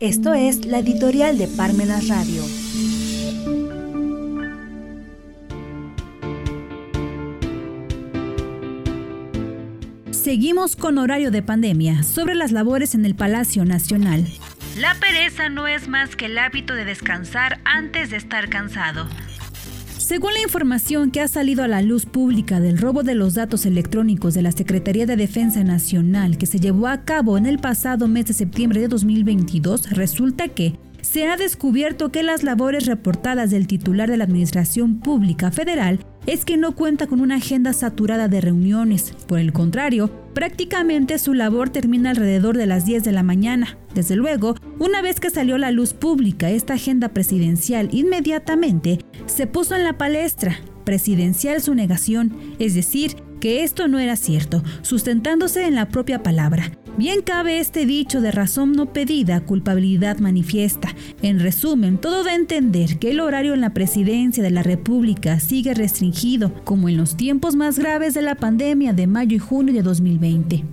Esto es la editorial de Parmenas Radio. Seguimos con horario de pandemia sobre las labores en el Palacio Nacional. La pereza no es más que el hábito de descansar antes de estar cansado. Según la información que ha salido a la luz pública del robo de los datos electrónicos de la Secretaría de Defensa Nacional que se llevó a cabo en el pasado mes de septiembre de 2022, resulta que se ha descubierto que las labores reportadas del titular de la Administración Pública Federal es que no cuenta con una agenda saturada de reuniones. Por el contrario, prácticamente su labor termina alrededor de las 10 de la mañana. Desde luego, una vez que salió a la luz pública esta agenda presidencial, inmediatamente se puso en la palestra presidencial su negación, es decir, que esto no era cierto, sustentándose en la propia palabra. Bien cabe este dicho de razón no pedida, culpabilidad manifiesta. En resumen, todo da a entender que el horario en la presidencia de la República sigue restringido, como en los tiempos más graves de la pandemia de mayo y junio de 2020.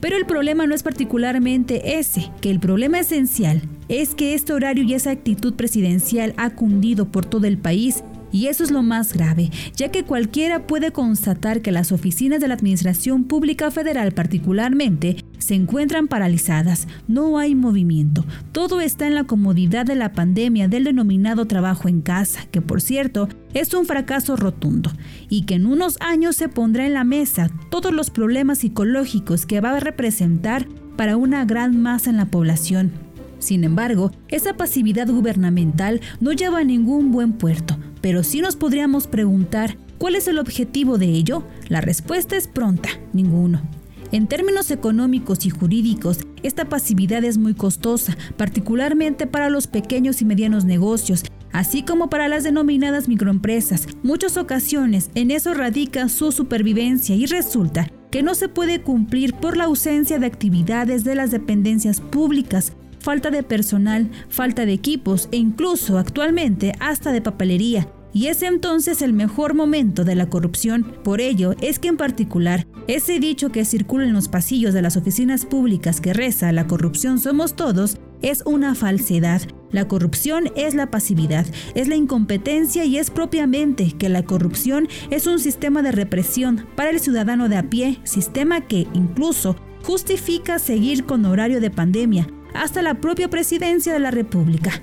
Pero el problema no es particularmente ese, que el problema esencial es que este horario y esa actitud presidencial ha cundido por todo el país y eso es lo más grave, ya que cualquiera puede constatar que las oficinas de la Administración Pública Federal particularmente se encuentran paralizadas, no hay movimiento, todo está en la comodidad de la pandemia del denominado trabajo en casa, que por cierto es un fracaso rotundo, y que en unos años se pondrá en la mesa todos los problemas psicológicos que va a representar para una gran masa en la población. Sin embargo, esa pasividad gubernamental no lleva a ningún buen puerto, pero sí nos podríamos preguntar, ¿cuál es el objetivo de ello? La respuesta es pronta, ninguno. En términos económicos y jurídicos, esta pasividad es muy costosa, particularmente para los pequeños y medianos negocios, así como para las denominadas microempresas. Muchas ocasiones en eso radica su supervivencia y resulta que no se puede cumplir por la ausencia de actividades de las dependencias públicas, falta de personal, falta de equipos e incluso actualmente hasta de papelería. Y es entonces el mejor momento de la corrupción. Por ello es que en particular ese dicho que circula en los pasillos de las oficinas públicas que reza la corrupción somos todos es una falsedad. La corrupción es la pasividad, es la incompetencia y es propiamente que la corrupción es un sistema de represión para el ciudadano de a pie, sistema que incluso justifica seguir con horario de pandemia hasta la propia presidencia de la República.